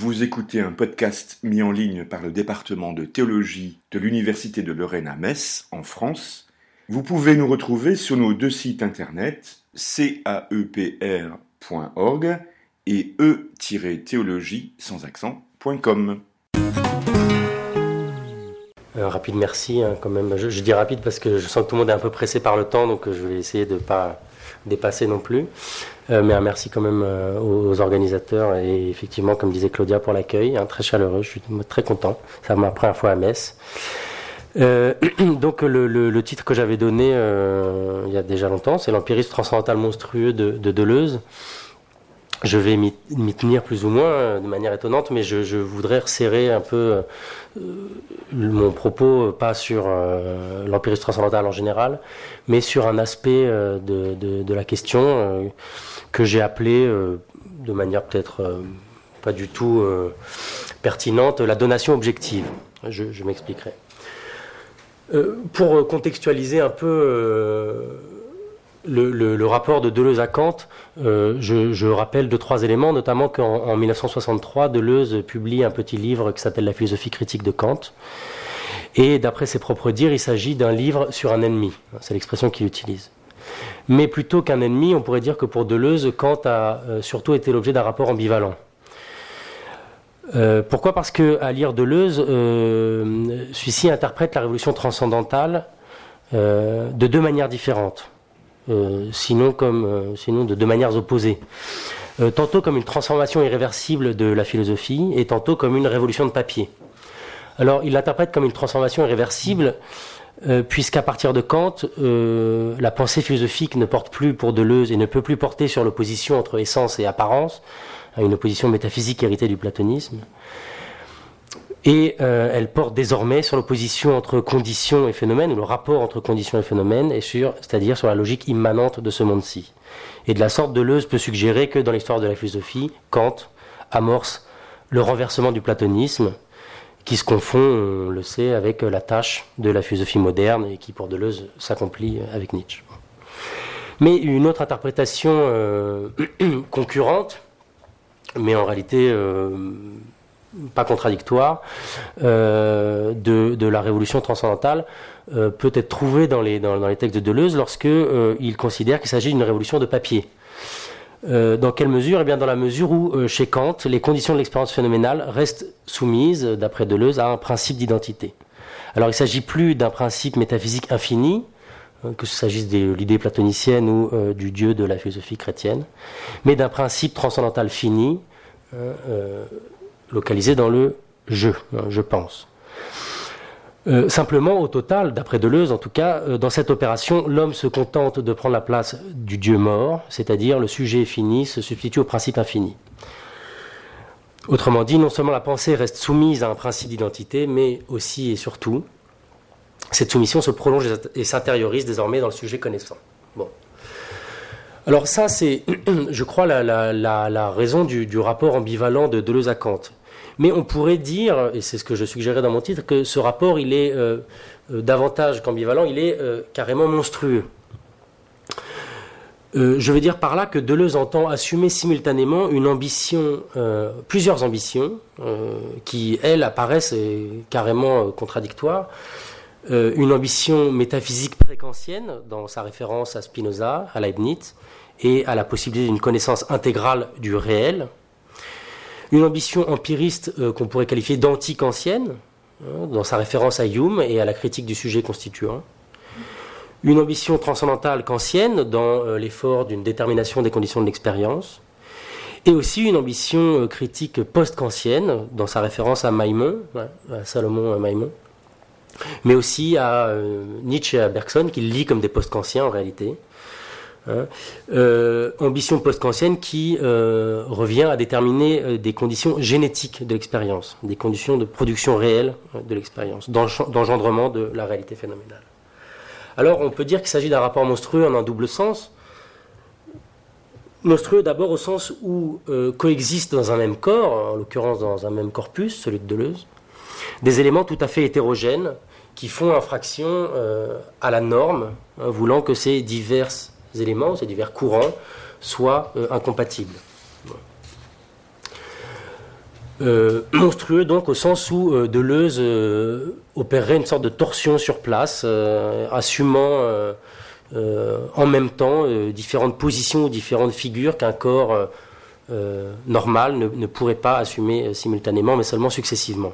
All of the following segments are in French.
Vous écoutez un podcast mis en ligne par le département de théologie de l'Université de Lorraine à Metz, en France. Vous pouvez nous retrouver sur nos deux sites internet caepr.org et e-théologie sans accent.com. Un rapide merci hein, quand même. Je, je, dis rapide parce que je sens que tout le monde est un peu pressé par le temps, donc je vais essayer de ne pas dépasser non plus. Euh, mais un merci quand même euh, aux organisateurs et effectivement, comme disait Claudia, pour l'accueil, hein, très chaleureux. Je suis très content. C'est ma première fois à Metz. Euh, donc le, titre que j'avais donné il y a déjà longtemps, c'est l'empirisme transcendantal monstrueux de Deleuze. Je vais m'y tenir plus ou moins euh, de manière étonnante, mais je, voudrais resserrer un peu euh, mon propos, pas sur euh, l'empirisme transcendantal en général, mais sur un aspect de, la question que j'ai appelé de manière peut-être pas du tout pertinente la donation objective. Je, je m'expliquerai. pour contextualiser un peu le, rapport de Deleuze à Kant, euh, je, rappelle deux, trois éléments, notamment qu'en en 1963, Deleuze publie un petit livre qui s'appelle La philosophie critique de Kant. Et d'après ses propres dires, il s'agit d'un livre sur un ennemi. C'est l'expression qu'il utilise. Mais plutôt qu'un ennemi, on pourrait dire que pour Deleuze, Kant a euh, surtout été l'objet d'un rapport ambivalent. Euh, pourquoi? Parce que à lire Deleuze, celui-ci interprète la révolution transcendantale de deux manières différentes. Euh, euh, sinon de deux manières opposées. Euh, tantôt comme une transformation irréversible de la philosophie et tantôt comme une révolution de papier. Alors il l'interprète comme une transformation irréversible puisqu'à partir de Kant, la pensée philosophique ne porte plus pour Deleuze et ne peut plus porter sur l'opposition entre essence et apparence, une opposition métaphysique héritée du platonisme. Et euh, elle porte désormais sur l'opposition entre conditions et phénomènes, ou le rapport entre conditions et phénomènes, et sur, c'est-à-dire sur la logique immanente de ce monde-ci. Et de la sorte, Deleuze peut suggérer que dans l'histoire de la philosophie, Kant amorce le renversement du platonisme, qui se confond, on le sait, avec la tâche de la philosophie moderne, et qui pour Deleuze s'accomplit avec Nietzsche. Mais une autre interprétation euh, concurrente, mais en réalité euh, pas contradictoire euh, de, de, la révolution transcendantale euh, peut être trouvé dans les, dans, les textes de Deleuze lorsque euh, il considère qu'il s'agit d'une révolution de papier. Euh, dans quelle mesure? Eh bien, dans la mesure où, euh, chez Kant, les conditions de l'expérience phénoménale restent soumises, d'après Deleuze, à un principe d'identité. Alors, il ne s'agit plus d'un principe métaphysique infini, hein, que ce s'agisse de l'idée platonicienne ou euh, du Dieu de la philosophie chrétienne, mais d'un principe transcendantal fini, localisé dans le je, hein, je pense. Euh, simplement, au total, d'après Deleuze en tout cas, euh, dans cette opération, l'homme se contente de prendre la place du Dieu mort, c'est-à-dire le sujet fini se substitue au principe infini. Autrement dit, non seulement la pensée reste soumise à un principe d'identité, mais aussi et surtout, cette soumission se prolonge et s'intériorise désormais dans le sujet connaissant. Bon. Alors ça, c'est, je crois, la, la, la, raison du, rapport ambivalent de Deleuze à Kant. Mais on pourrait dire, et c'est ce que je suggérais dans mon titre, que ce rapport, il est euh, euh, davantage qu'ambivalent, il est euh, carrément monstrueux. Je veux dire par là que Deleuze entend assumer simultanément une ambition, plusieurs ambitions, qui, elles, apparaissent carrément contradictoires. une ambition métaphysique précantienne, dans sa référence à Spinoza, à Leibniz, et à la possibilité d'une connaissance intégrale du réel, une ambition empiriste euh, qu'on pourrait qualifier d'antique ancienne, hein, dans sa référence à Hume et à la critique du sujet constituant. Une ambition transcendantale kantienne dans euh, l'effort d'une détermination des conditions de l'expérience. Et aussi une ambition euh, critique post-kantienne dans sa référence à Maimon, à Salomon Maimon, mais aussi à Nietzsche et à Bergson, qu'il lit comme des post-kantiens en réalité. Hein, euh, ambition post-kantienne qui euh, revient à déterminer euh, des conditions génétiques de l'expérience, des conditions de production réelle euh, de l'expérience, d'engendrement de la réalité phénoménale. Alors on peut dire qu'il s'agit d'un rapport monstrueux en un double sens. Monstrueux d'abord au sens où coexistent dans un même corps, en l'occurrence dans un même corpus, celui de Deleuze, des éléments tout à fait hétérogènes qui font infraction à la norme, hein, voulant que ces diverses éléments, ces divers courants, soient euh, incompatibles. monstrueux donc au sens où Deleuze opérerait une sorte de torsion sur place, assumant en même temps différentes positions ou différentes figures qu'un corps normal ne, pourrait pas assumer simultanément, mais seulement successivement.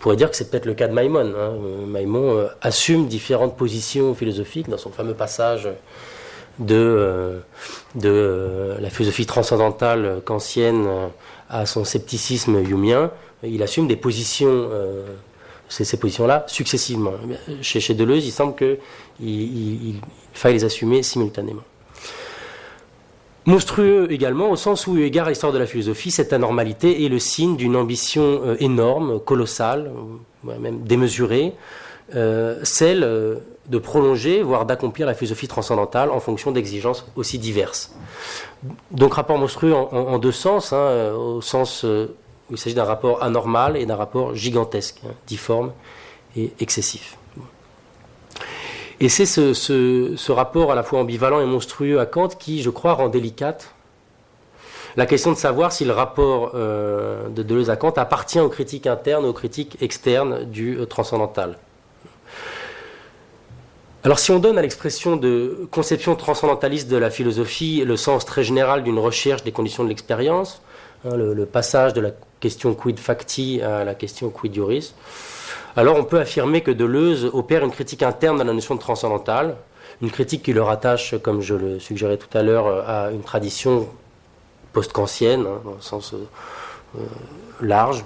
Pourrait dire que c'est peut-être le cas de Maïmon. Hein. Maïmon assume différentes positions philosophiques dans son fameux passage de, euh, euh, la philosophie transcendantale kantienne euh, à son scepticisme humien, il assume des positions, ces, positions-là, successivement. Chez, chez, Deleuze, il semble qu'il il, faille les assumer simultanément. Monstrueux également, au sens où, égard à l'histoire de la philosophie, cette anormalité est le signe d'une ambition énorme, colossale, même démesurée, celle de prolonger, voire d'accomplir la philosophie transcendantale en fonction d'exigences aussi diverses. Donc rapport monstrueux en, deux sens, hein, au sens euh, où il s'agit d'un rapport anormal et d'un rapport gigantesque, hein, difforme et excessif. Et c'est ce, rapport à la fois ambivalent et monstrueux à Kant qui, je crois, rend délicate la question de savoir si le rapport euh, de Deleuze à Kant appartient aux critiques internes aux critiques externes du euh, transcendantal. Alors si on donne à l'expression de conception transcendentaliste de la philosophie le sens très général d'une recherche des conditions de l'expérience, hein, le, passage de la question quid facti à la question quid juris, alors on peut affirmer que Deleuze opère une critique interne de la notion de transcendantal, une critique qui le rattache, comme je le suggérais tout à l'heure, à une tradition post-kantienne, hein, dans sens euh, euh, large,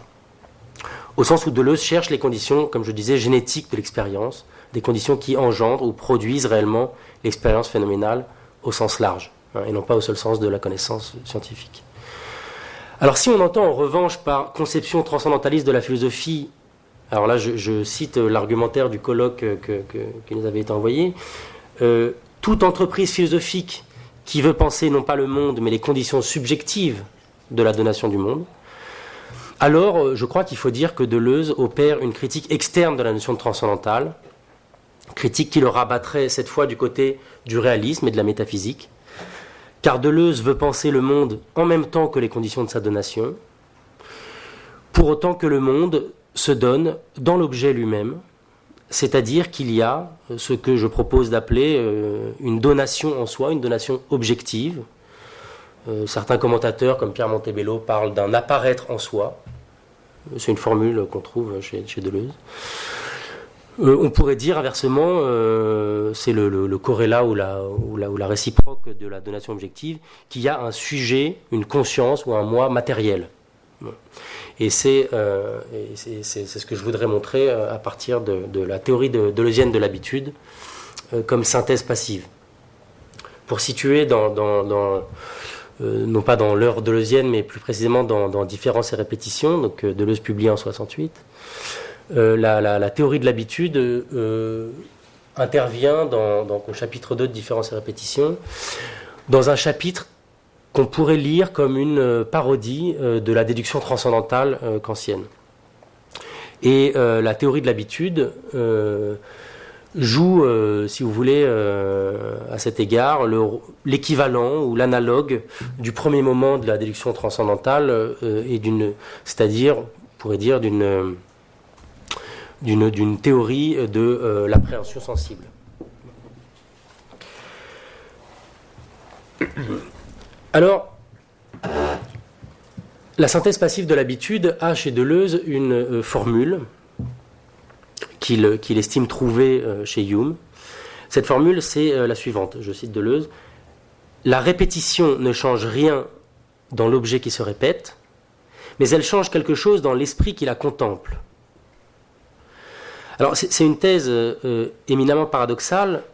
au sens où Deleuze cherche les conditions, comme je disais, génétiques de l'expérience, des conditions qui engendrent ou produisent réellement l'expérience phénoménale au sens large, hein, et non pas au seul sens de la connaissance scientifique. Alors si on entend en revanche par conception transcendentaliste de la philosophie, alors là je, cite l'argumentaire du colloque qui nous avait été envoyé, euh, toute entreprise philosophique qui veut penser non pas le monde mais les conditions subjectives de la donation du monde, alors euh, je crois qu'il faut dire que Deleuze opère une critique externe de la notion de transcendantale, critique qui le rabattrait cette fois du côté du réalisme et de la métaphysique, car Deleuze veut penser le monde en même temps que les conditions de sa donation, pour autant que le monde se donne dans l'objet lui-même, c'est-à-dire qu'il y a ce que je propose d'appeler euh, une donation en soi, une donation objective. Euh, certains commentateurs, comme Pierre Montebello, parlent d'un apparaître en soi. C'est une formule qu'on trouve chez Deleuze. Euh, on pourrait dire inversement, euh, c'est le, corrélat ou la, ou, la, réciproque de la donation objective, qu'il y a un sujet, une conscience ou un moi matériel. Et c'est euh, ce que je voudrais montrer à partir de, la théorie de, deleuzienne de l'habitude comme synthèse passive. Pour situer dans, non pas dans l'heure deleuzienne, mais plus précisément dans, dans Différence et répétition, donc Deleuze publié en 68, euh, la, théorie de l'habitude euh, intervient dans, au chapitre 2 de Différence et répétition, dans un chapitre qu'on pourrait lire comme une euh, parodie de la déduction transcendantale kantienne. Et la théorie de l'habitude joue, si vous voulez, à cet égard, l'équivalent ou l'analogue du premier moment de la déduction transcendantale, c'est-à-dire, on pourrait dire, d'une théorie de euh, l'appréhension sensible. Alors, la synthèse passive de l'habitude a chez Deleuze une euh, formule qu'il estime trouver euh, chez Hume. Cette formule, c'est la suivante, je cite Deleuze. La répétition ne change rien dans l'objet qui se répète, mais elle change quelque chose dans l'esprit qui la contemple. Alors c'est une thèse euh, éminemment paradoxale,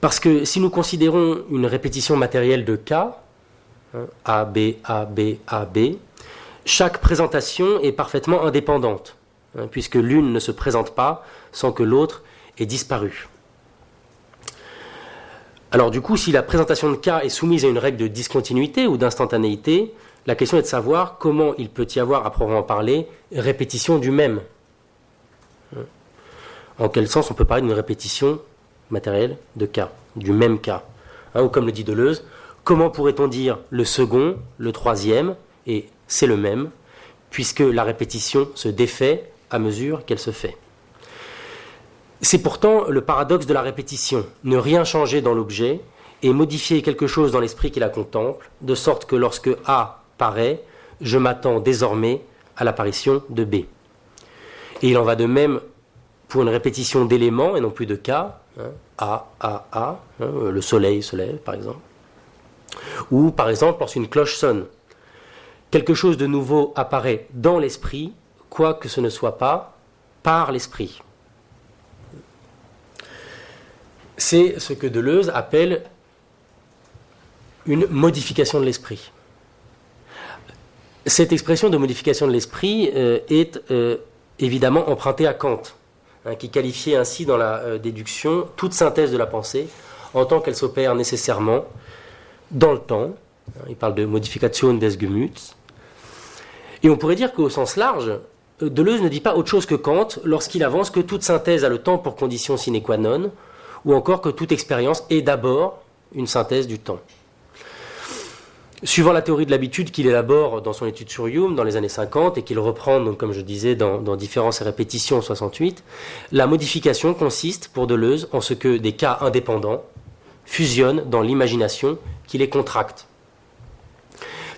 parce que si nous considérons une répétition matérielle de K, hein, A, B, A, B, A, B, chaque présentation est parfaitement indépendante, hein, puisque l'une ne se présente pas sans que l'autre ait disparu. Alors du coup, si la présentation de K est soumise à une règle de discontinuité ou d'instantanéité, la question est de savoir comment il peut y avoir, à proprement parler, répétition du même en quel sens on peut parler d'une répétition matérielle de cas, du même cas hein, Ou comme le dit Deleuze, comment pourrait-on dire le second, le troisième, et c'est le même, puisque la répétition se défait à mesure qu'elle se fait. C'est pourtant le paradoxe de la répétition, ne rien changer dans l'objet et modifier quelque chose dans l'esprit qui la contemple, de sorte que lorsque A paraît, je m'attends désormais à l'apparition de B. Et il en va de même pour une répétition d'éléments et non plus de cas, hein, A, A, A, hein, le soleil se lève par exemple, ou par exemple lorsqu'une cloche sonne. Quelque chose de nouveau apparaît dans l'esprit, quoique ce ne soit pas par l'esprit. C'est ce que Deleuze appelle une modification de l'esprit. Cette expression de modification de l'esprit euh, est euh, évidemment empruntée à Kant, hein, qui qualifiait ainsi dans la euh, déduction toute synthèse de la pensée en tant qu'elle s'opère nécessairement dans le temps. Il parle de modification des Gemüts. Et on pourrait dire qu'au sens large, Deleuze ne dit pas autre chose que Kant lorsqu'il avance que toute synthèse a le temps pour condition sine qua non, ou encore que toute expérience est d'abord une synthèse du temps. Suivant la théorie de l'habitude qu'il élabore dans son étude sur Hume dans les années 50 et qu'il reprend, comme je disais, dans, dans Différences et répétitions en 68, la modification consiste pour Deleuze en ce que des cas indépendants fusionnent dans l'imagination qui les contracte.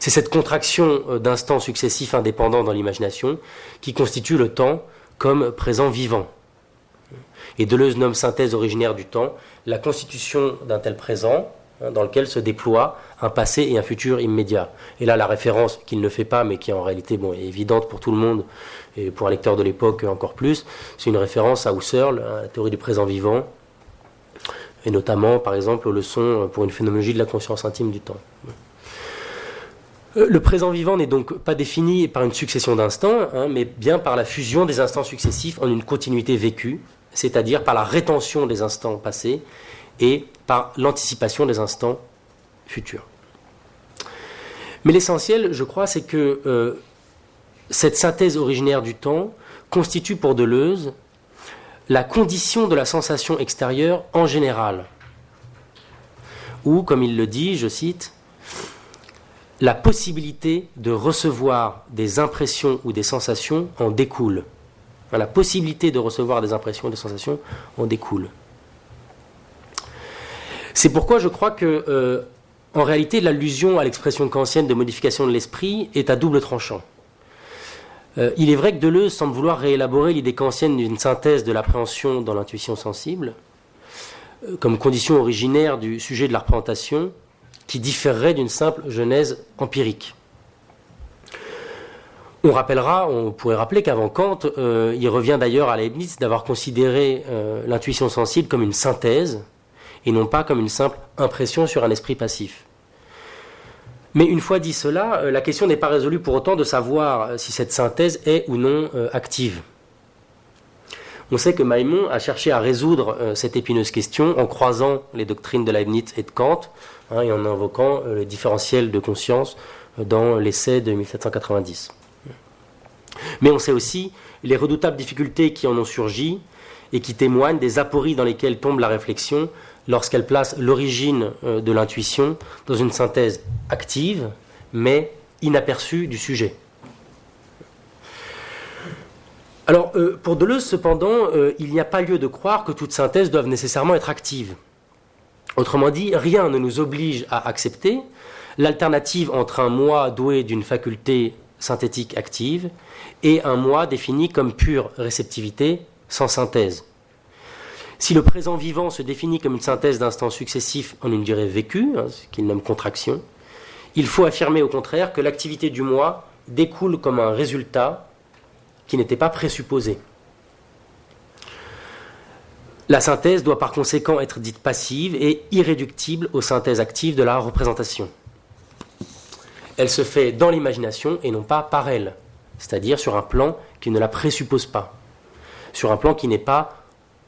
C'est cette contraction euh, d'instants successifs indépendants dans l'imagination qui constitue le temps comme présent vivant. Et Deleuze nomme synthèse originaire du temps la constitution d'un tel présent dans lequel se déploie un passé et un futur immédiat. Et là, la référence qu'il ne fait pas, mais qui en réalité est évidente pour tout le monde, et pour un lecteur de l'époque encore plus, c'est une référence à Husserl, à la théorie du présent vivant, et notamment, par exemple, aux leçons pour une phénoménologie de la conscience intime du temps. Euh, le présent vivant n'est donc pas défini par une succession d'instants, hein, mais bien par la fusion des instants successifs en une continuité vécue, c'est-à-dire par la rétention des instants passés et par l'anticipation des instants futurs. Mais l'essentiel, je crois, c'est que euh, cette synthèse originaire du temps constitue pour Deleuze la condition de la sensation extérieure en général. Ou, comme il le dit, je cite, la possibilité de recevoir des impressions ou des sensations en découle. La possibilité de recevoir des impressions et des sensations en découle. C'est pourquoi je crois que, euh, en réalité, l'allusion à l'expression kantienne de modification de l'esprit est à double tranchant. Euh, il est vrai que Deleuze semble vouloir réélaborer l'idée kantienne d'une synthèse de l'appréhension dans l'intuition sensible, euh, comme condition originaire du sujet de la représentation, qui différerait d'une simple genèse empirique. On rappellera, on pourrait rappeler qu'avant Kant, il revient d'ailleurs à Leibniz d'avoir considéré l'intuition sensible comme une synthèse et non pas comme une simple impression sur un esprit passif. Mais une fois dit cela, euh, la question n'est pas résolue pour autant de savoir si cette synthèse est ou non active. On sait que Maimon a cherché à résoudre cette épineuse question en croisant les doctrines de Leibniz et de Kant hein, et en invoquant le différentiel de conscience dans l'essai de 1790. Mais on sait aussi les redoutables difficultés qui en ont surgi et qui témoignent des apories dans lesquelles tombe la réflexion lorsqu'elle place l'origine euh, de l'intuition dans une synthèse active, mais inaperçue du sujet. Alors, euh, pour Deleuze, cependant, euh, il n'y a pas lieu de croire que toute synthèse doive nécessairement être active. Autrement dit, rien ne nous oblige à accepter l'alternative entre un moi doué d'une faculté synthétique active et un moi défini comme pure réceptivité sans synthèse. Si le présent vivant se définit comme une synthèse d'instants successifs en une durée vécue, hein, ce qu'il nomme contraction, il faut affirmer au contraire que l'activité du moi découle comme un résultat qui n'était pas présupposé. La synthèse doit par conséquent être dite passive et irréductible aux synthèses actives de la représentation. Elle se fait dans l'imagination et non pas par elle c'est-à-dire sur un plan qui ne la présuppose pas, sur un plan qui n'est pas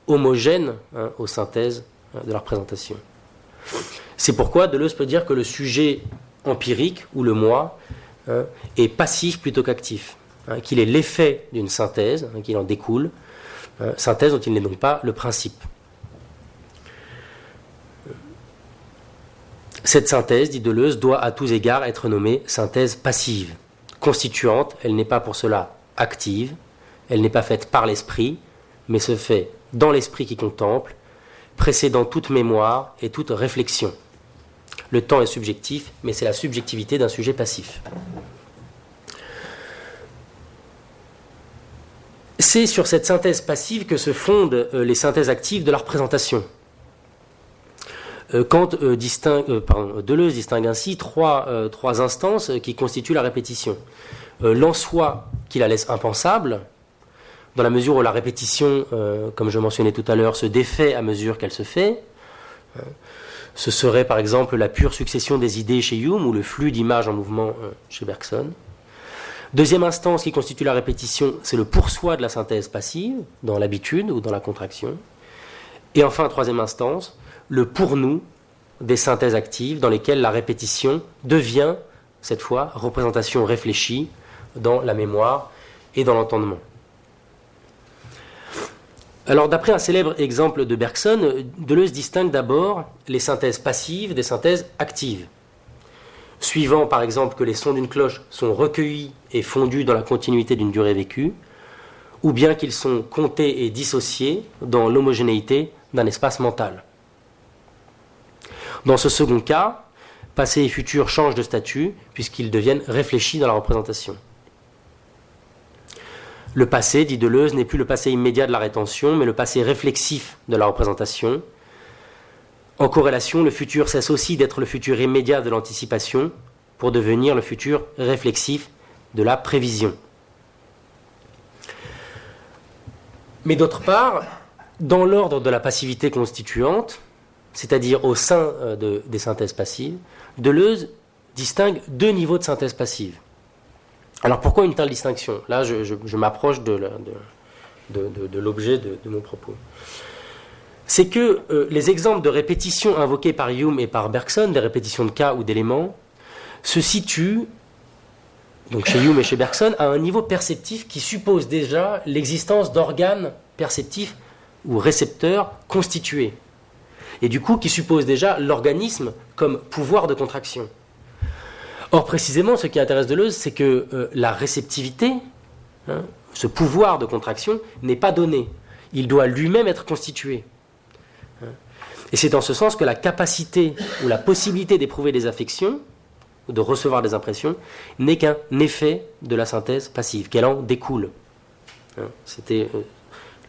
homogène hein, aux synthèses hein, de la représentation. C'est pourquoi Deleuze peut dire que le sujet empirique, ou le moi, hein, est passif plutôt qu'actif, qu'il est l'effet d'une synthèse, qu'il en découle, synthèse dont il n'est donc pas le principe. Cette synthèse, dit Deleuze, doit à tous égards être nommée synthèse passive. constituante, elle n'est pas pour cela active, elle n'est pas faite par l'esprit, mais se fait dans l'esprit qui contemple, précédant toute mémoire et toute réflexion. Le temps est subjectif, mais c'est la subjectivité d'un sujet passif. C'est sur cette synthèse passive que se fondent euh, les synthèses actives de la représentation. Euh, Kant euh, distingue, Deleuze distingue ainsi trois, trois instances qui constituent la répétition. L'en soi qui la laisse impensable, dans la mesure où la répétition, comme je mentionnais tout à l'heure, se défait à mesure qu'elle se fait. Ce serait par exemple la pure succession des idées chez Hume ou le flux d'images en mouvement chez Bergson. Deuxième instance qui constitue la répétition, c'est le pourçoi de la synthèse passive, dans l'habitude ou dans la contraction. Et enfin, troisième instance, le pour nous des synthèses actives dans lesquelles la répétition devient, cette fois, représentation réfléchie dans la mémoire et dans l'entendement. D'après un célèbre exemple de Bergson, Deleuze distingue d'abord les synthèses passives des synthèses actives suivant par exemple que les sons d'une cloche sont recueillis et fondus dans la continuité d'une durée vécue, ou bien qu'ils sont comptés et dissociés dans l'homogénéité d'un espace mental. Dans ce second cas, passé et futur changent de statut puisqu'ils deviennent réfléchis dans la représentation. Le passé, dit Deleuze, n'est plus le passé immédiat de la rétention, mais le passé réflexif de la représentation, en corrélation, le futur cesse aussi d'être le futur immédiat de l'anticipation pour devenir le futur réflexif de la prévision. Mais d'autre part, dans l'ordre de la passivité constituante, c'est-à-dire au sein euh, des synthèses passives, Deleuze distingue deux niveaux de synthèse passive. Alors pourquoi une telle distinction? Là, je, m'approche de, l'objet de, mon propos c'est que euh, les exemples de répétitions invoquées par Hume et par Bergson, des répétitions de cas ou d'éléments, se situent, donc chez Hume et chez Bergson, à un niveau perceptif qui suppose déjà l'existence d'organes perceptifs ou récepteurs constitués. Et du coup, qui suppose déjà l'organisme comme pouvoir de contraction. Or, précisément, ce qui intéresse Deleuze, c'est que euh, la réceptivité, hein, ce pouvoir de contraction, n'est pas donné. Il doit lui-même être constitué. Et c'est dans ce sens que la capacité ou la possibilité d'éprouver des affections, ou de recevoir des impressions, n'est qu'un effet de la synthèse passive, qu'elle en découle. Hein, c'était euh,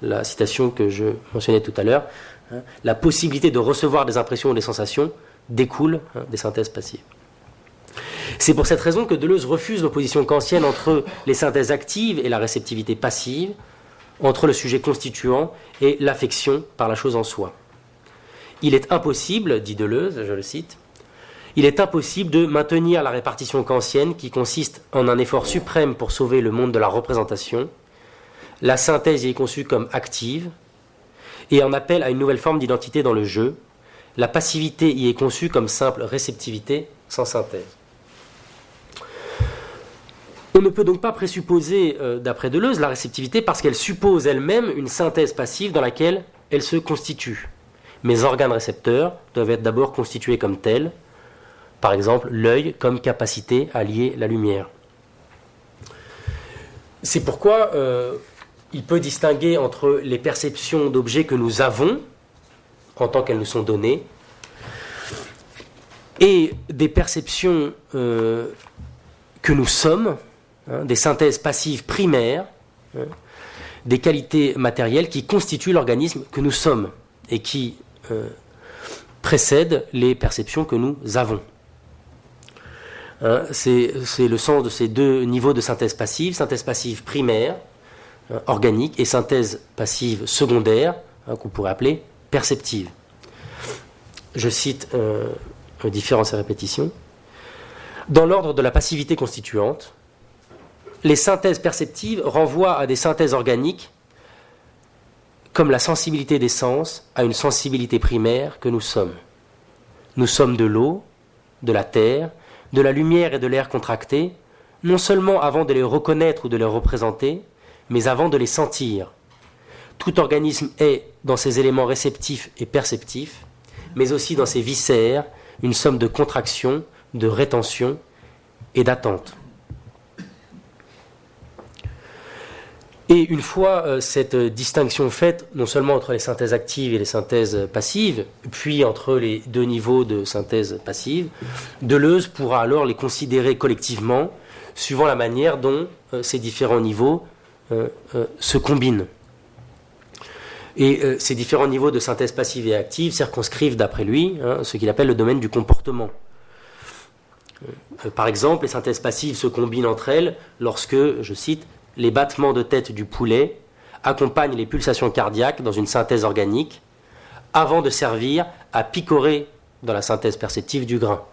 la citation que je mentionnais tout à l'heure. Hein, la possibilité de recevoir des impressions ou des sensations découle hein, des synthèses passives. C'est pour cette raison que Deleuze refuse l'opposition kantienne entre les synthèses actives et la réceptivité passive, entre le sujet constituant et l'affection par la chose en soi. Il est impossible, dit Deleuze, je le cite, il est impossible de maintenir la répartition kantienne qui consiste en un effort suprême pour sauver le monde de la représentation. La synthèse y est conçue comme active et en appelle à une nouvelle forme d'identité dans le jeu. La passivité y est conçue comme simple réceptivité sans synthèse. On ne peut donc pas présupposer, euh, d'après Deleuze, la réceptivité parce qu'elle suppose elle-même une synthèse passive dans laquelle elle se constitue. Mes organes récepteurs doivent être d'abord constitués comme tels, par exemple l'œil comme capacité à lier la lumière. C'est pourquoi euh, il peut distinguer entre les perceptions d'objets que nous avons, en tant qu'elles nous sont données, et des perceptions euh, que nous sommes, hein, des synthèses passives primaires, hein, des qualités matérielles qui constituent l'organisme que nous sommes et qui euh, précèdent les perceptions que nous avons. Hein, c'est le sens de ces deux niveaux de synthèse passive, synthèse passive primaire, organique, et synthèse passive secondaire, qu'on pourrait appeler perceptive. Je cite euh, et répétitions. Dans l'ordre de la passivité constituante, les synthèses perceptives renvoient à des synthèses organiques comme la sensibilité des sens à une sensibilité primaire que nous sommes. Nous sommes de l'eau, de la terre, de la lumière et de l'air contractés, non seulement avant de les reconnaître ou de les représenter, mais avant de les sentir. Tout organisme est, dans ses éléments réceptifs et perceptifs, mais aussi dans ses viscères, une somme de contraction, de rétention et d'attente. Et une fois euh, cette distinction faite, non seulement entre les synthèses actives et les synthèses passives, puis entre les deux niveaux de synthèse passive, Deleuze pourra alors les considérer collectivement suivant la manière dont euh, ces différents niveaux euh, se combinent. Et ces différents niveaux de synthèse passive et active circonscrivent, d'après lui, hein, ce qu'il appelle le domaine du comportement. par exemple, les synthèses passives se combinent entre elles lorsque, je cite, les battements de tête du poulet accompagnent les pulsations cardiaques dans une synthèse organique avant de servir à picorer dans la synthèse perceptive du grain.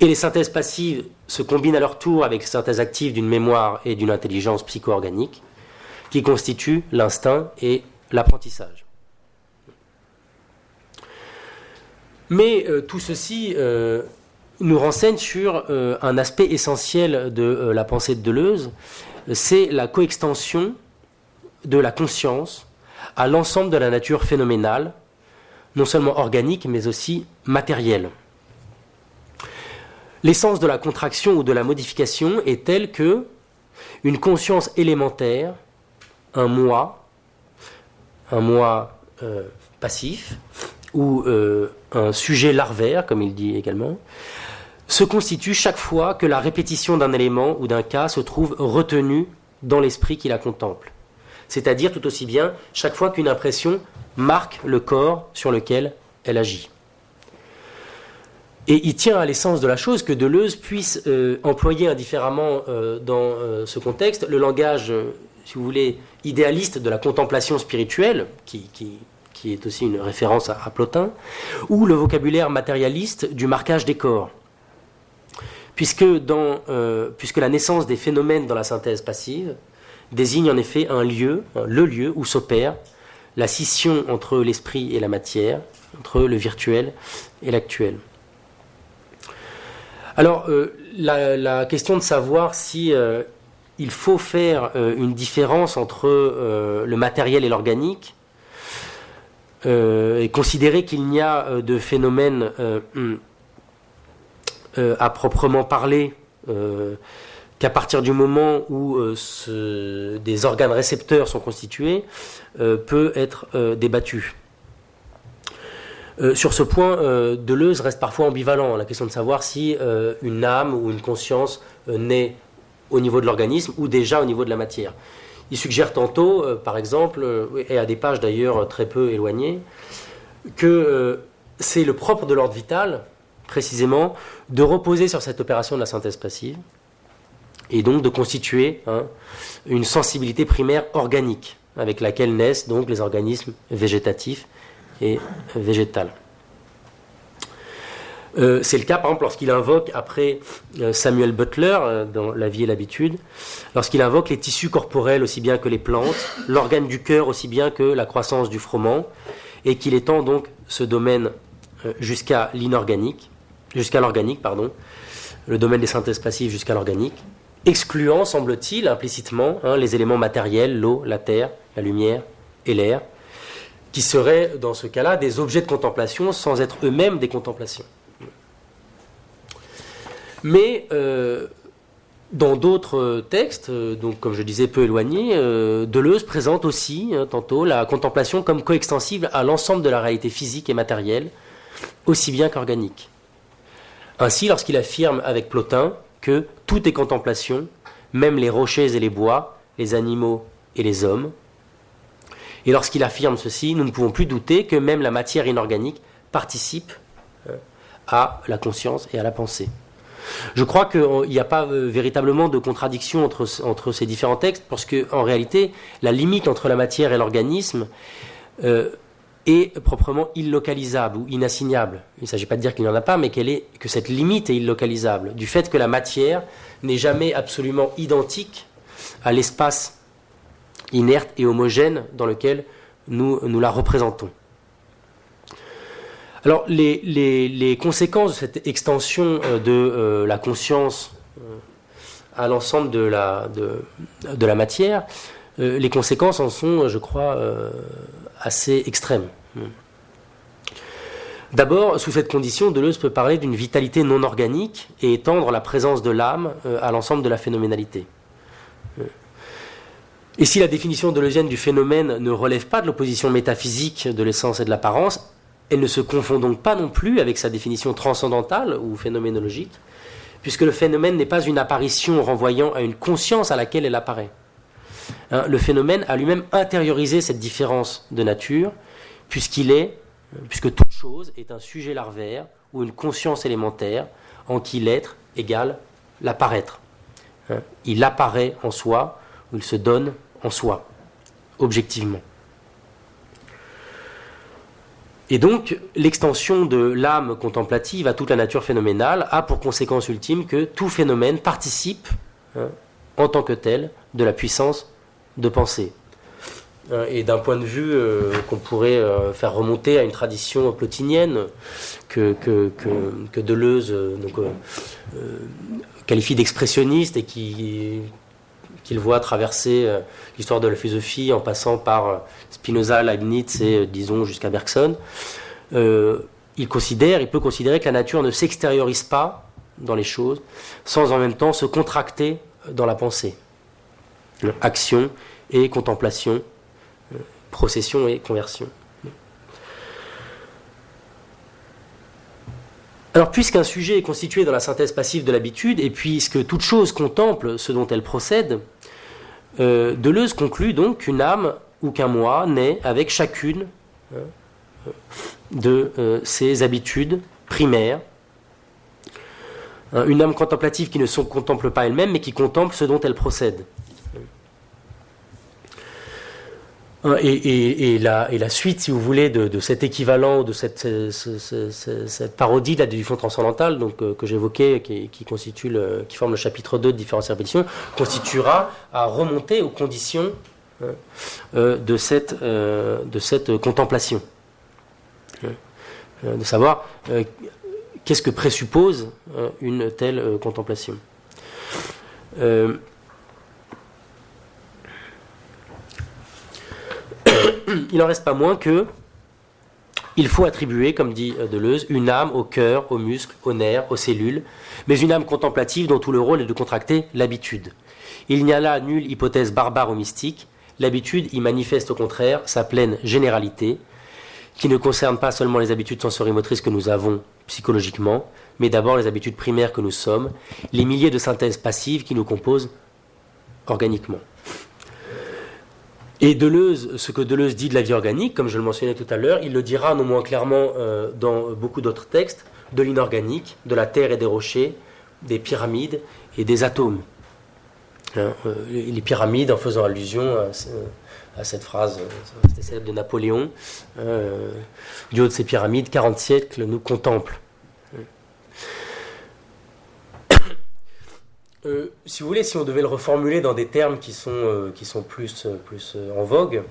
Et les synthèses passives se combinent à leur tour avec les synthèses actives d'une mémoire et d'une intelligence psycho-organique qui constituent l'instinct et l'apprentissage. Mais euh, tout ceci euh, nous renseigne sur euh, un aspect essentiel de euh, la pensée de Deleuze, c'est la coextension de la conscience à l'ensemble de la nature phénoménale, non seulement organique, mais aussi matérielle. L'essence de la contraction ou de la modification est telle que une conscience élémentaire, un moi, un moi euh, passif, ou un sujet larvaire, comme il dit également, se constitue chaque fois que la répétition d'un élément ou d'un cas se trouve retenue dans l'esprit qui la contemple. C'est-à-dire tout aussi bien chaque fois qu'une impression marque le corps sur lequel elle agit. Et il tient à l'essence de la chose que Deleuze puisse euh, employer indifféremment euh, dans euh, ce contexte le langage, si vous voulez, idéaliste de la contemplation spirituelle, qui, est aussi une référence à Plotin, ou le vocabulaire matérialiste du marquage des corps euh, puisque la naissance des phénomènes dans la synthèse passive désigne en effet un lieu, le lieu où s'opère la scission entre l'esprit et la matière, entre le virtuel et l'actuel. Alors, euh, la, question de savoir si euh, il faut faire une différence entre le matériel et l'organique, et considérer qu'il n'y a de phénomènes euh, à proprement parler euh, qu'à partir du moment où euh, des organes récepteurs sont constitués, peut être débattu. sur ce point, Deleuze reste parfois ambivalent. La question de savoir si une âme ou une conscience naît au niveau de l'organisme ou déjà au niveau de la matière. Il suggère tantôt, par exemple, et à des pages d'ailleurs très peu éloignées, que c'est le propre de l'ordre vital précisément de reposer sur cette opération de la synthèse passive et donc de constituer hein, une sensibilité primaire organique avec laquelle naissent donc les organismes végétatifs et végétals. Euh, c'est le cas, par exemple, lorsqu'il invoque, après euh, Samuel Butler, euh, dans La vie et l'habitude, lorsqu'il invoque les tissus corporels aussi bien que les plantes, l'organe du cœur aussi bien que la croissance du froment, et qu'il étend donc ce domaine jusqu'à l'inorganique, jusqu'à l'organique, pardon, le domaine des synthèses passives jusqu'à l'organique, excluant, semble-t-il, implicitement, hein, les éléments matériels, l'eau, la terre, la lumière et l'air, qui seraient, dans ce cas-là, des objets de contemplation sans être eux-mêmes des contemplations. Mais euh, dans d'autres textes, euh, donc comme je disais peu éloignés, euh, Deleuze présente aussi, hein, tantôt, la contemplation comme coextensive à l'ensemble de la réalité physique et matérielle, aussi bien qu'organique. Ainsi, lorsqu'il affirme avec Plotin que tout est contemplation, même les rochers et les bois, les animaux et les hommes, et lorsqu'il affirme ceci, nous ne pouvons plus douter que même la matière inorganique participe euh, à la conscience et à la pensée. Je crois qu'il n'y a pas euh, véritablement de contradiction entre, ces différents textes, parce qu'en réalité, la limite entre la matière et l'organisme euh, est proprement illocalisable ou inassignable. Il ne s'agit pas de dire qu'il n'y en a pas, mais est, que cette limite est illocalisable, du fait que la matière n'est jamais absolument identique à l'espace inerte et homogène dans lequel nous, nous la représentons. Alors, les, conséquences de cette extension euh, de euh, la conscience euh, à l'ensemble de la, de, la matière, les conséquences en sont, je crois, assez extrême. D'abord, sous cette condition, Deleuze peut parler d'une vitalité non organique et étendre la présence de l'âme euh, à l'ensemble de la phénoménalité. Euh, Et si la définition deleuzienne du phénomène ne relève pas de l'opposition métaphysique de l'essence et de l'apparence, elle ne se confond donc pas non plus avec sa définition transcendantale ou phénoménologique, puisque le phénomène n'est pas une apparition renvoyant à une conscience à laquelle elle apparaît. Hein, le phénomène a lui-même intériorisé cette différence de nature, puisqu'il est, puisque toute chose est un sujet larvaire ou une conscience élémentaire en qui l'être égale l'apparaître. Hein, il apparaît en soi, ou il se donne en soi, objectivement. Et donc, l'extension de l'âme contemplative à toute la nature phénoménale a pour conséquence ultime que tout phénomène participe, hein, en tant que tel, de la puissance de penser. Euh, et d'un point de vue euh, qu'on pourrait euh, faire remonter à une tradition plotinienne que, que, que, Deleuze qualifie d'expressionniste et qui qu'il voit traverser l'histoire de la philosophie en passant par Spinoza, Leibniz et disons jusqu'à Bergson, il considère, il peut considérer que la nature ne s'extériorise pas dans les choses sans en même temps se contracter dans la pensée. Action et contemplation procession et conversion. Alors, puisqu'un sujet est constitué dans la synthèse passive de l'habitude, et puisque toute chose contemple ce dont elle procède, euh, Deleuze conclut donc qu'une âme ou qu'un moi naît avec chacune hein, de euh, ses habitudes primaires. Hein, une âme contemplative qui ne se contemple pas elle-même, mais qui contemple ce dont elle procède. Hein, et, la, suite, si vous voulez, de, cet équivalent, de cette, parodie de la déduction transcendantale donc, euh, que j'évoquais, qui, constitue qui forme le chapitre 2 de différentes répétitions, constituera à remonter aux conditions hein, euh, euh, de cette contemplation. de savoir qu'est-ce que présuppose une telle contemplation. il n'en reste pas moins que il faut attribuer, comme dit euh, Deleuze, une âme au cœur, aux muscles, aux nerfs, aux cellules, mais une âme contemplative dont tout le rôle est de contracter l'habitude. Il n'y a là nulle hypothèse barbare ou mystique, l'habitude y manifeste au contraire sa pleine généralité, qui ne concerne pas seulement les habitudes sensorimotrices que nous avons psychologiquement, mais d'abord les habitudes primaires que nous sommes, les milliers de synthèses passives qui nous composent organiquement. Et Deleuze, ce que Deleuze dit de la vie organique, comme je le mentionnais tout à l'heure, il le dira non moins clairement euh, dans beaucoup d'autres textes, de l'inorganique, de la terre et des rochers, des pyramides et des atomes. Hein, euh, les pyramides, en faisant allusion à, cette phrase euh, célèbre de Napoléon, du haut de ces pyramides, 40 siècles nous contemplent. Euh, si vous voulez, si on devait le reformuler dans des termes qui sont, euh, qui sont plus, euh, plus en vogue,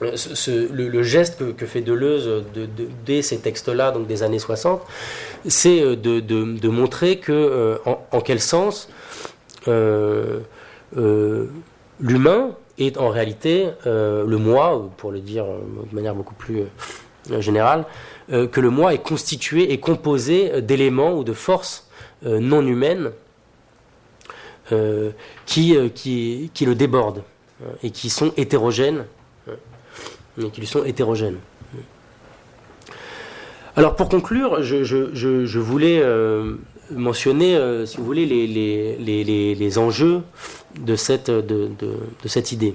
le, geste que, fait Deleuze de, dès ces textes-là, donc des années 60, c'est de, de, montrer que, en, quel sens l'humain est en réalité le moi, pour le dire de manière beaucoup plus générale, que le moi est constitué et composé d'éléments ou de forces non humaines qui, euh, qui, qui, le débordent euh, et qui sont hétérogènes, qui lui sont hétérogènes. Alors pour conclure, je, je, je, voulais mentionner, si vous voulez, les, les, les, les enjeux de cette, de, de, de, cette idée.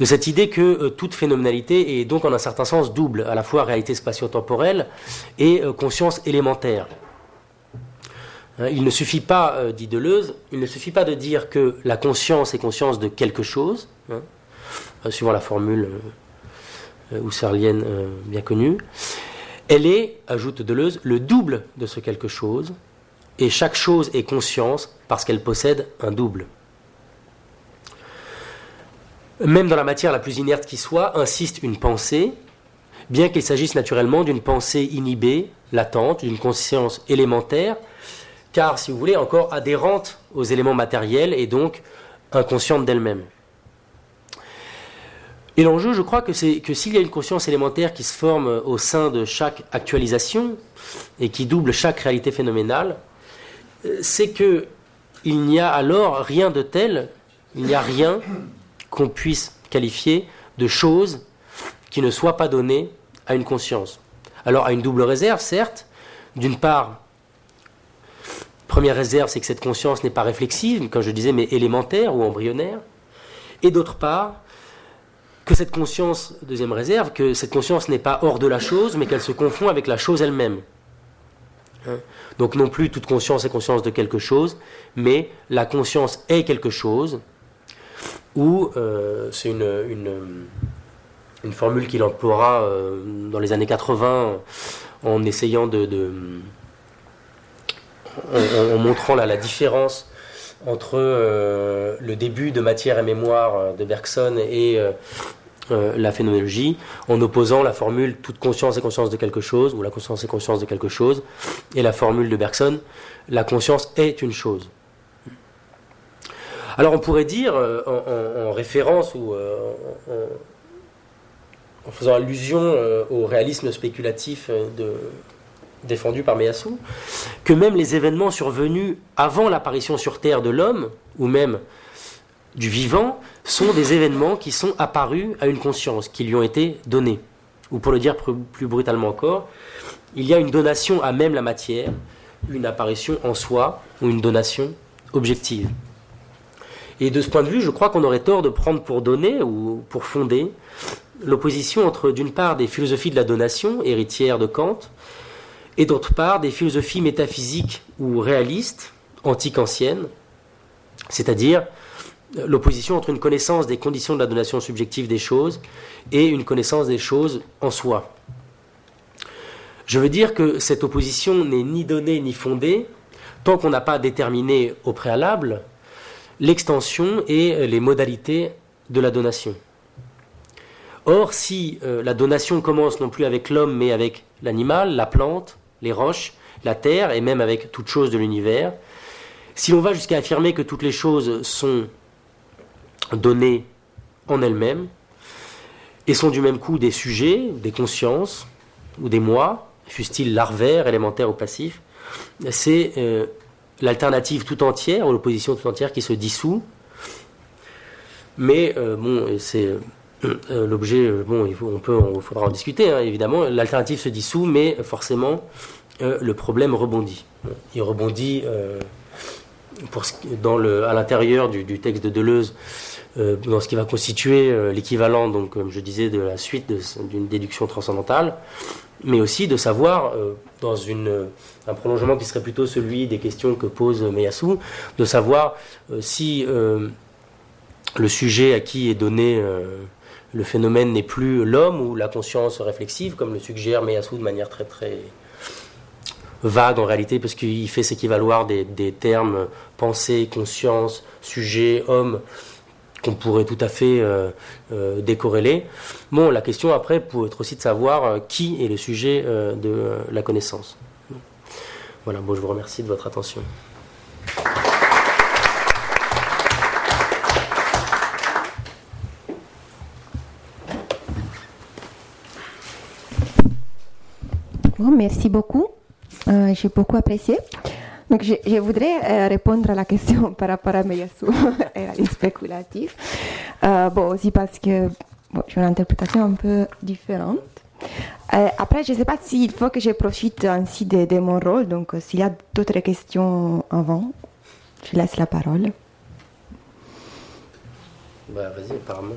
De cette idée que toute phénoménalité est donc en un certain sens double, à la fois réalité spatio-temporelle et conscience élémentaire. Hein, il ne suffit pas, euh, dit Deleuze, il ne suffit pas de dire que la conscience est conscience de quelque chose, hein, euh, suivant la formule euh, husserlienne bien connue. Elle est, ajoute Deleuze, le double de ce quelque chose, et chaque chose est conscience parce qu'elle possède un double. Même dans la matière la plus inerte qui soit, insiste une pensée, bien qu'il s'agisse naturellement d'une pensée inhibée, latente, d'une conscience élémentaire, car, si vous voulez, encore adhérente aux éléments matériels et donc inconsciente d'elle-même. Et l'enjeu, je crois que c'est que s'il y a une conscience élémentaire qui se forme au sein de chaque actualisation et qui double chaque réalité phénoménale, c'est que il n'y a alors rien de tel, il n'y a rien qu'on puisse qualifier de choses qui ne soient pas données à une conscience. Alors à une double réserve, certes. D'une part, première réserve, c'est que cette conscience n'est pas réflexive, comme je disais, mais élémentaire ou embryonnaire. Et d'autre part, que cette conscience, deuxième réserve, que cette conscience n'est pas hors de la chose, mais qu'elle se confond avec la chose elle-même. Hein? Donc non plus toute conscience est conscience de quelque chose, mais la conscience est quelque chose, ou euh, c'est une, formule qu'il emploiera euh, dans les années 80 en essayant de... en, montrant la différence entre euh, le début de Matière et Mémoire de Bergson et euh, la phénoménologie en opposant la formule toute conscience est conscience de quelque chose ou la conscience est conscience de quelque chose et la formule de Bergson la conscience est une chose. Alors on pourrait dire euh, en, référence ou euh, en, faisant allusion au réalisme spéculatif de, défendu par Meyasu, que même les événements survenus avant l'apparition sur Terre de l'homme, ou même du vivant, sont des événements qui sont apparus à une conscience, qui lui ont été donnés. Ou pour le dire plus brutalement encore, il y a une donation à même la matière, une apparition en soi ou une donation objective. Et de ce point de vue, je crois qu'on aurait tort de prendre pour donner ou pour fonder l'opposition entre, d'une part, des philosophies de la donation, héritières de Kant, et d'autre part, des philosophies métaphysiques ou réalistes, antiques anciennes, c'est-à-dire l'opposition entre une connaissance des conditions de la donation subjective des choses et une connaissance des choses en soi. Je veux dire que cette opposition n'est ni donnée ni fondée tant qu'on n'a pas déterminé au préalable l'extension et les modalités de la donation. Or, si euh, la donation commence non plus avec l'homme mais avec l'animal, la plante, les roches, la terre et même avec toute chose de l'univers, si l'on va jusqu'à affirmer que toutes les choses sont données en elles-mêmes et sont du même coup des sujets, des consciences ou des moi, fussent-ils larvaires, élémentaires ou passifs. C'est euh, l'alternative tout entière ou l'opposition tout entière qui se dissout. Mais euh, bon, c'est euh, l'objet. bon, il faut, on peut, faudra en discuter hein, évidemment. L'alternative se dissout, mais forcément le problème rebondit. Il rebondit pour, dans le, à l'intérieur du, texte de Deleuze euh, dans ce qui va constituer euh, l'équivalent, donc comme je disais, de la suite d'une déduction transcendantale, mais aussi de savoir, euh, dans un prolongement qui serait plutôt celui des questions que pose Meyasu, de savoir si le sujet à qui est donné le phénomène n'est plus l'homme ou la conscience réflexive, comme le suggère Meyasu de manière très très vague en réalité, parce qu'il fait s'équivaloir des, des termes pensée, conscience, sujet, homme, qu'on pourrait tout à fait euh, euh, décorréler. Bon, la question après peut être aussi de savoir euh, qui est le sujet de la connaissance. Voilà, bon, je vous remercie de votre attention. Merci beaucoup. J'ai beaucoup apprécié. Donc, je, je voudrais euh, répondre à la question par rapport à Meyasu et à spéculatif. Euh, bon, aussi parce que bon, j'ai une interprétation un peu différente. Euh, après, je ne sais pas s'il faut que je profite ainsi de, de mon rôle. Donc, euh, s'il y a d'autres questions avant, je laisse la parole. Bah, vas-y, apparemment.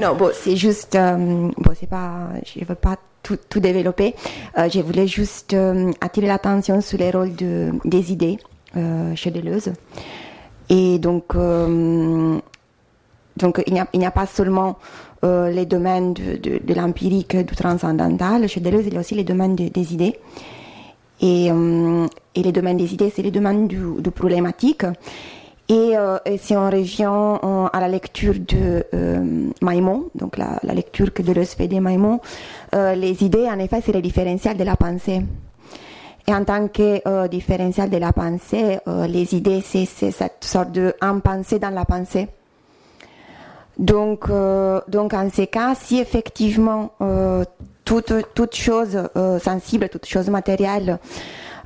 Non, bon, c'est juste, euh, bon, c'est pas, je veux pas tout, tout développer. Euh, je voulais juste euh, attirer l'attention sur les rôles de, des idées euh, chez Deleuze. Et donc, donc il n'y a, a, pas seulement les domaines de, de, l'empirique, du transcendantal. Chez Deleuze, il y a aussi les domaines de, des idées. Et, et, les domaines des idées, c'est les domaines du, du problématique. Et, euh, et, si on revient euh, à la lecture de euh, Maimon, donc la, la, lecture que Deleuze fait de Maimon, euh, les idées, en effet, c'est le différentiel de la pensée. Et en tant que euh, différentiel de la pensée, euh, les idées, c'est cette sorte de pensée dans la pensée. Donc, donc en ces cas, si effectivement toute, toute chose sensible, toute chose matérielle,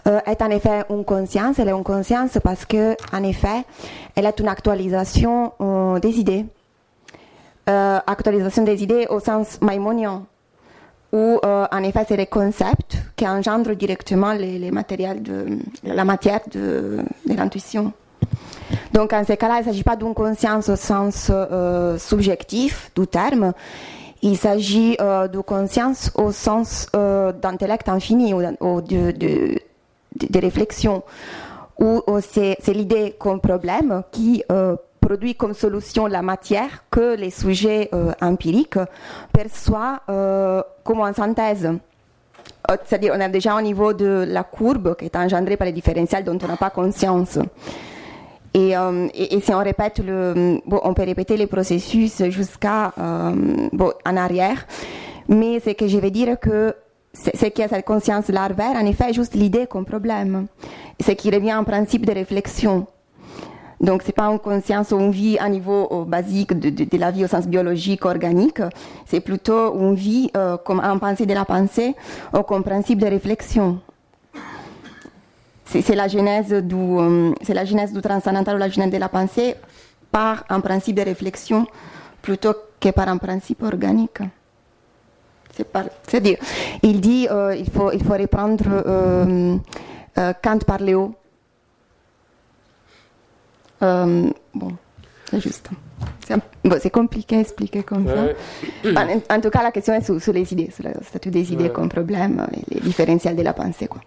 euh, est en effet une conscience. Elle est une conscience parce que, en effet, elle est une actualisation euh, des idées. actualisation des idées au sens maimonien, où en effet c'est les concepts qui engendrent directement les, matériels de la matière de, l'intuition. Donc en ces cas-là, il ne s'agit pas d'une conscience au sens subjectif du terme, il s'agit euh, de conscience au sens euh, d'intellect infini ou, de, de, réflexion, où c'est l'idée comme problème qui euh, produit comme solution la matière que les sujets empiriques perçoivent comme en synthèse. C'est-à-dire, on est déjà au niveau de la courbe qui est engendrée par les différentiels dont on n'a pas conscience. Euh, et, et, si on répète le, bon, on peut répéter les processus jusqu'à euh, bon, en arrière, mais ce que je veux dire que y a cette conscience larvaire, en effet, juste l'idée comme problème. Ce qui revient en principe de réflexion. Donc, c'est pas une conscience où on vit à niveau basique de, la vie au sens biologique, organique. C'est plutôt une vie euh, comme un pensée de la pensée ou comme principe de réflexion c'est la genèse du, euh, c'est la genèse du transcendantal ou la genèse de la pensée par un principe de réflexion plutôt que par un principe organique. C'est-à-dire, il dit euh, il, faut, il faut reprendre euh, Kant par Léo. bon, c'est juste. C'est compliqué à expliquer comme ça. En, tout cas, la question est sur, les idées, sur le statut des idées comme problème, les différentiels de la pensée. Quoi.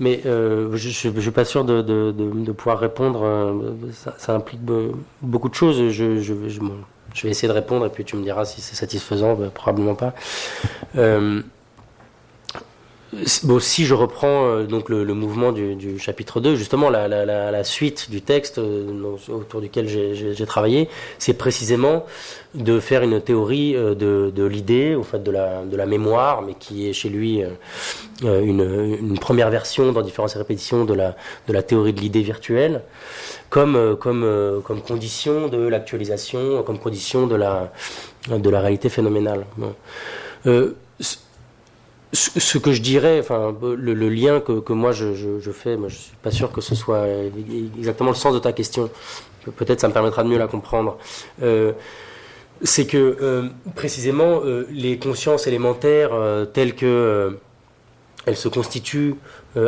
Mais euh, je ne suis pas sûr de, de, de, pouvoir répondre. Euh, ça, ça, implique beaucoup de choses. Je, je, je, je, vais essayer de répondre et puis tu me diras si c'est satisfaisant. Ben, probablement pas. Euh, si je reprends euh, donc le, mouvement du, chapitre 2, justement la, suite du texte euh, autour duquel j'ai travaillé, c'est précisément de faire une théorie de, l'idée, au fait de la, mémoire, mais qui est chez lui une, première version dans différentes répétitions de la théorie de l'idée virtuelle, comme, comme, comme condition de l'actualisation, comme condition de la, de la réalité phénoménale. Bon ce que je dirais, enfin, le, lien que, moi je, fais, moi je suis pas sûr que ce soit exactement le sens de ta question. Peut-être ça me permettra de mieux la comprendre. Euh, c'est que euh, précisément euh, les consciences élémentaires telles que elles se constituent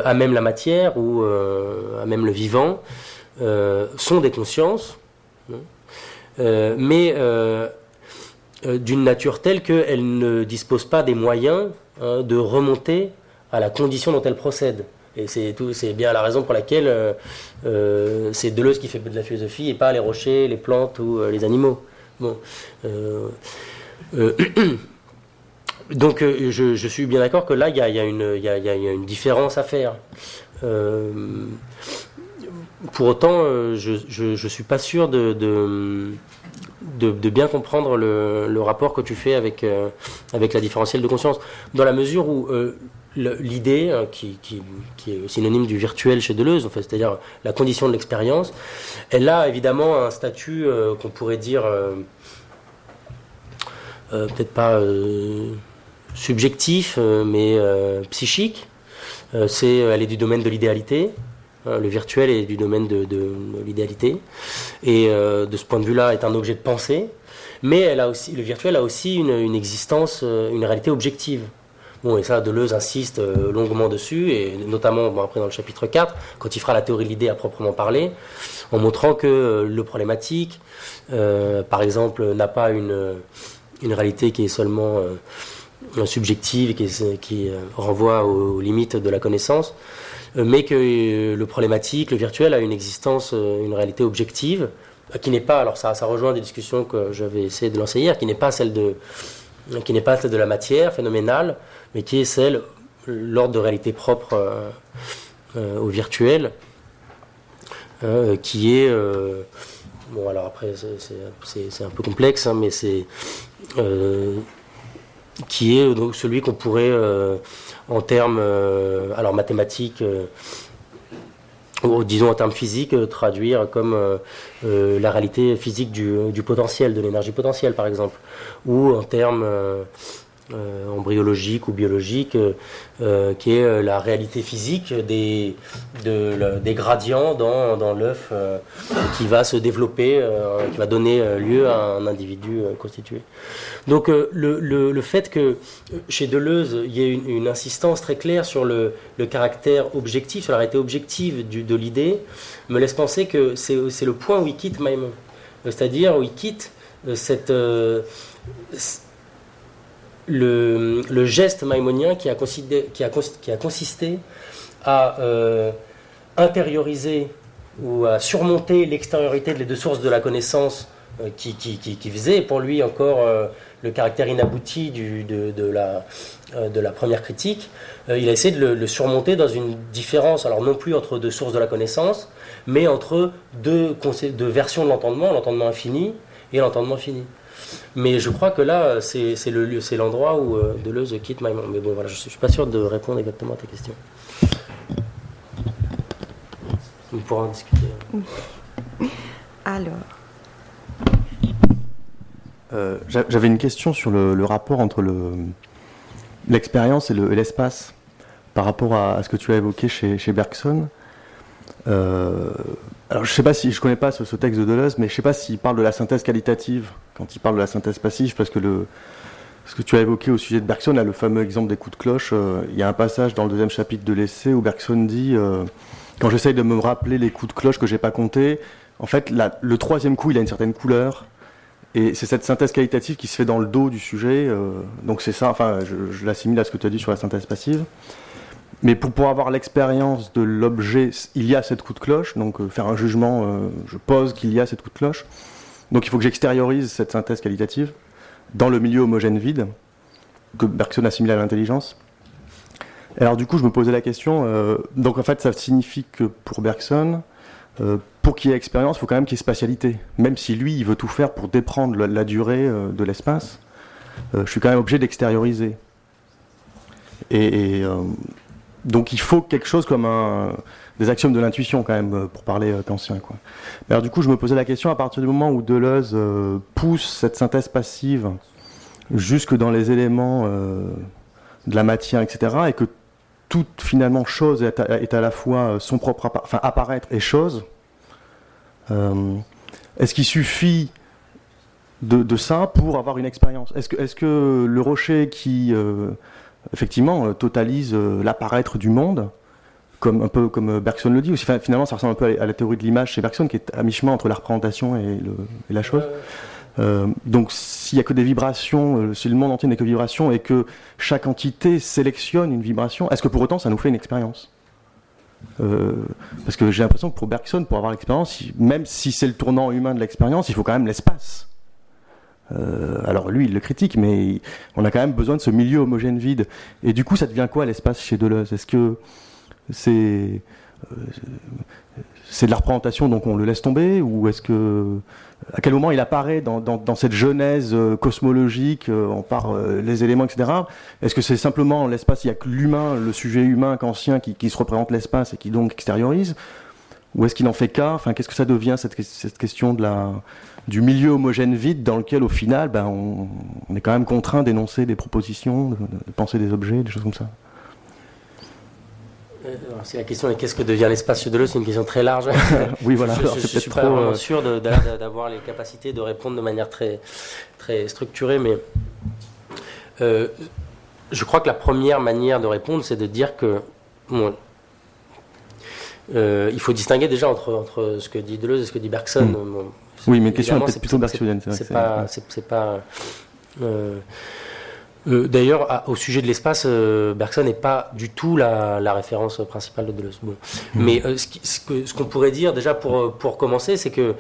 à même la matière ou à même le vivant sont des consciences, hein. mais d'une nature telle qu'elles ne disposent pas des moyens Hein, de remonter à la condition dont elle procède. Et c'est bien la raison pour laquelle euh, euh, c'est Deleuze qui fait de la philosophie et pas les rochers, les plantes ou euh, les animaux. Bon. donc je, suis bien d'accord que là il y a, une différence à faire. Pour autant, je ne suis pas sûr de bien comprendre le, rapport que tu fais avec, euh, avec la différentielle de conscience, dans la mesure où euh, l'idée, qui, est synonyme du virtuel chez Deleuze, c'est-à-dire la condition de l'expérience, elle a évidemment un statut euh, qu'on pourrait dire peut-être pas subjectif, mais psychique. elle est du domaine de l'idéalité. Euh, le virtuel est du domaine de, l'idéalité et euh, de ce point de vue-là est un objet de pensée, mais le virtuel a aussi une, existence, euh, une réalité objective. Bon, et ça, Deleuze insiste longuement dessus, et notamment après dans le chapitre 4, quand il fera la théorie de l'idée à proprement parler, en montrant que le problématique, par exemple, n'a pas une réalité qui est seulement subjective, qui, qui renvoie aux limites de la connaissance, euh, mais que euh, le problématique, le virtuel a une existence, euh, une réalité objective, qui n'est pas, alors ça, ça rejoint des discussions que j'avais essayé de lancer hier, qui n'est pas celle de, qui n'est pas celle de la matière phénoménale, mais qui est celle, l'ordre de réalité propre au virtuel, qui est, bon alors après c'est un peu complexe, hein, mais c'est, qui est donc celui qu'on pourrait en termes euh, alors mathématiques euh, ou disons en termes physiques, euh, traduire comme la réalité physique du, potentiel, de l'énergie potentielle par exemple, ou en termes euh, embryologique ou biologique, euh, euh, qui est la réalité physique des, des gradients dans, dans l'œuf qui va se développer, qui va donner lieu à un individu constitué. Donc le, le, le, fait que chez Deleuze, il y ait une, insistance très claire sur le, caractère objectif, sur la réalité objective du, de l'idée, me laisse penser que c'est le point où il quitte Maïmon. C'est-à-dire où il quitte cette le, geste maïmonien qui a, consisté à euh, intérioriser ou à surmonter l'extériorité des deux sources de la connaissance euh, qui, qui, faisait pour lui encore euh, le caractère inabouti de, la, première critique, il a essayé de le, surmonter dans une différence, alors non plus entre deux sources de la connaissance, mais entre deux versions de l'entendement, l'entendement infini et l'entendement fini. Mais je crois que là, c'est le lieu, c'est l'endroit où euh, Deleuze quitte Maïmon. Mais bon, voilà, je ne suis pas sûr de répondre exactement à ta question. On pourra en discuter. Alors. Euh, j'avais une question sur le, rapport entre l'expérience et l'espace par rapport à, ce que tu as évoqué chez, chez Bergson. Euh, alors je sais pas si je connais pas ce, texte de Deleuze, mais je sais pas s'il parle de la synthèse qualitative quand il parle de la synthèse passive, parce que ce que tu as évoqué au sujet de Bergson, là, le fameux exemple des coups de cloche, euh, il y a un passage dans le deuxième chapitre de l'essai où Bergson dit euh, quand j'essaye de me rappeler les coups de cloche que j'ai pas comptés, en fait le troisième coup il a une certaine couleur. Et c'est cette synthèse qualitative qui se fait dans le dos du sujet. donc c'est ça, enfin, je, je l'assimile à ce que tu as dit sur la synthèse passive. Mais pour pouvoir avoir l'expérience de l'objet, il y a cette coup de cloche, donc euh, faire un jugement, euh, je pose qu'il y a cette coup de cloche. Donc il faut que j'extériorise cette synthèse qualitative dans le milieu homogène vide que Bergson assimile à l'intelligence. Alors du coup, je me posais la question, euh, donc en fait, ça signifie que pour Bergson, pour qu'il y ait expérience, il faut quand même qu'il y ait spatialité. Même si lui, il veut tout faire pour déprendre la, durée de l'espace, je suis quand même obligé d'extérioriser. Et donc il faut quelque chose comme un, des axiomes de l'intuition quand même euh, pour parler euh, kantien. Quoi. Alors du coup je me posais la question à partir du moment où Deleuze euh, pousse cette synthèse passive jusque dans les éléments de la matière, etc., et que toute finalement chose est à, la fois son propre enfin apparaître et chose. est-ce qu'il suffit de, ça pour avoir une expérience? Est-ce que, que le rocher qui effectivement, euh, totalise euh, l'apparaître du monde, comme un peu comme euh, Bergson le dit. Aussi, finalement, ça ressemble un peu à la théorie de l'image chez Bergson, qui est à mi-chemin entre la représentation et, la chose. donc, s'il n'y a que des vibrations, si le monde entier n'est que vibrations, et que chaque entité sélectionne une vibration, est-ce que pour autant ça nous fait une expérience? Parce que j'ai l'impression que pour Bergson, pour avoir l'expérience, même si c'est le tournant humain de l'expérience, il faut quand même l'espace. Euh, alors lui, il le critique, mais on a quand même besoin de ce milieu homogène vide. Et du coup, ça devient quoi l'espace chez Deleuze? Est-ce que c'est euh, c'est de la représentation, donc on le laisse tomber, ou est-ce que à quel moment il apparaît dans, cette genèse euh, cosmologique, on part les éléments, etc. Est-ce que c'est simplement l'espace, il n'y a que l'humain, le sujet humain qu'ancien qui, qui se représente l'espace et qui donc extériorise, ou est-ce qu'il en fait cas? Enfin, qu'est-ce que ça devient cette, cette question de la du milieu homogène vide dans lequel, au final, ben, on, est quand même contraint d'énoncer des propositions, de, penser des objets, des choses comme ça? Euh, la question est qu'est-ce que devient l'espace Deleuze, c'est une question très large. oui, voilà. Je ne suis pas vraiment euh, sûr d'avoir les capacités de répondre de manière très, très structurée, mais euh, je crois que la première manière de répondre, c'est de dire que il faut distinguer déjà entre, entre ce que dit Deleuze et ce que dit Bergson. Hmm. Oui, mais une question peut-être plutôt bergsonienne. C'est pas, c'est pas. Euh, euh, D'ailleurs, au sujet de l'espace, euh, Bergson n'est pas du tout la, la, référence principale de Deleuze. Bon. Hmm. Mais euh, ce, ce qu'on pourrait dire déjà pour, pour commencer, c'est que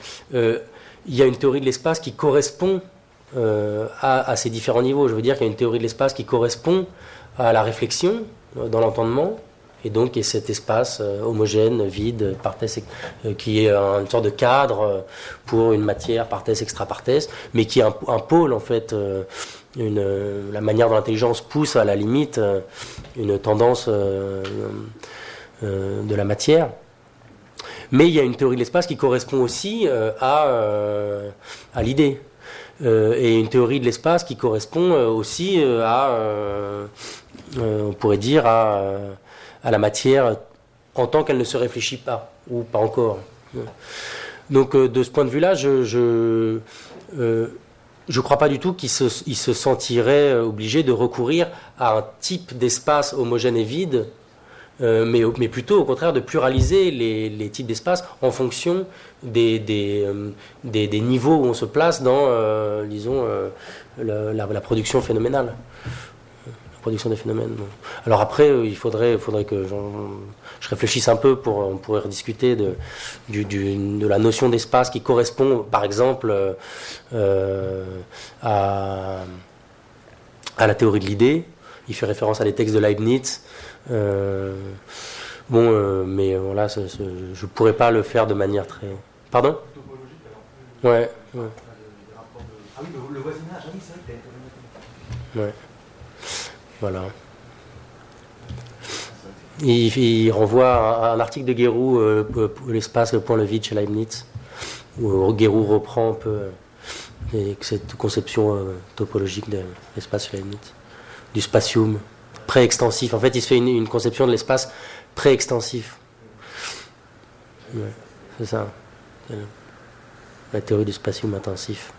il y a une théorie de l'espace qui correspond à, à, ces différents niveaux. Je veux dire qu'il y a une théorie de l'espace qui correspond à la réflexion dans l'entendement, et donc, a cet espace euh, homogène, vide, euh, qui est une sorte de cadre euh, pour une matière parthèse, extra-parthèse, mais qui est un, pôle, en fait, une, la manière dont l'intelligence pousse à la limite une tendance de la matière. Mais il y a une théorie de l'espace qui correspond aussi à, l'idée. et une théorie de l'espace qui correspond aussi à, on pourrait dire, à, la matière en tant qu'elle ne se réfléchit pas, ou pas encore. Donc de ce point de vue-là, je je ne crois pas du tout qu'il se, se sentirait obligé de recourir à un type d'espace homogène et vide euh, mais, plutôt au contraire de pluraliser les, types d'espaces en fonction euh, des, niveaux où on se place dans, euh, disons, la, la, production phénoménale. La production des phénomènes. Alors après, il faudrait, faudrait que je réfléchisse un peu pour on pourrait rediscuter de, du, du, de la notion d'espace qui correspond, par exemple, à, à la théorie de l'idée. Il fait référence à des textes de Leibniz. Euh, bon, euh, mais voilà, je ne pourrais pas le faire de manière très. Pardon? Ouais. ouais. Ah oui, le, voisinage, ah oui, c'est vrai Ouais. Voilà. Il, renvoie à un article de Guérou, euh, l'espace, le point, le Leibniz, où Guérou reprend un peu cette conception topologique de l'espace chez Leibniz, du spatium pré-extensif. En fait, il se fait une, conception de l'espace pré-extensif. c'est ça. La théorie du spatium intensif.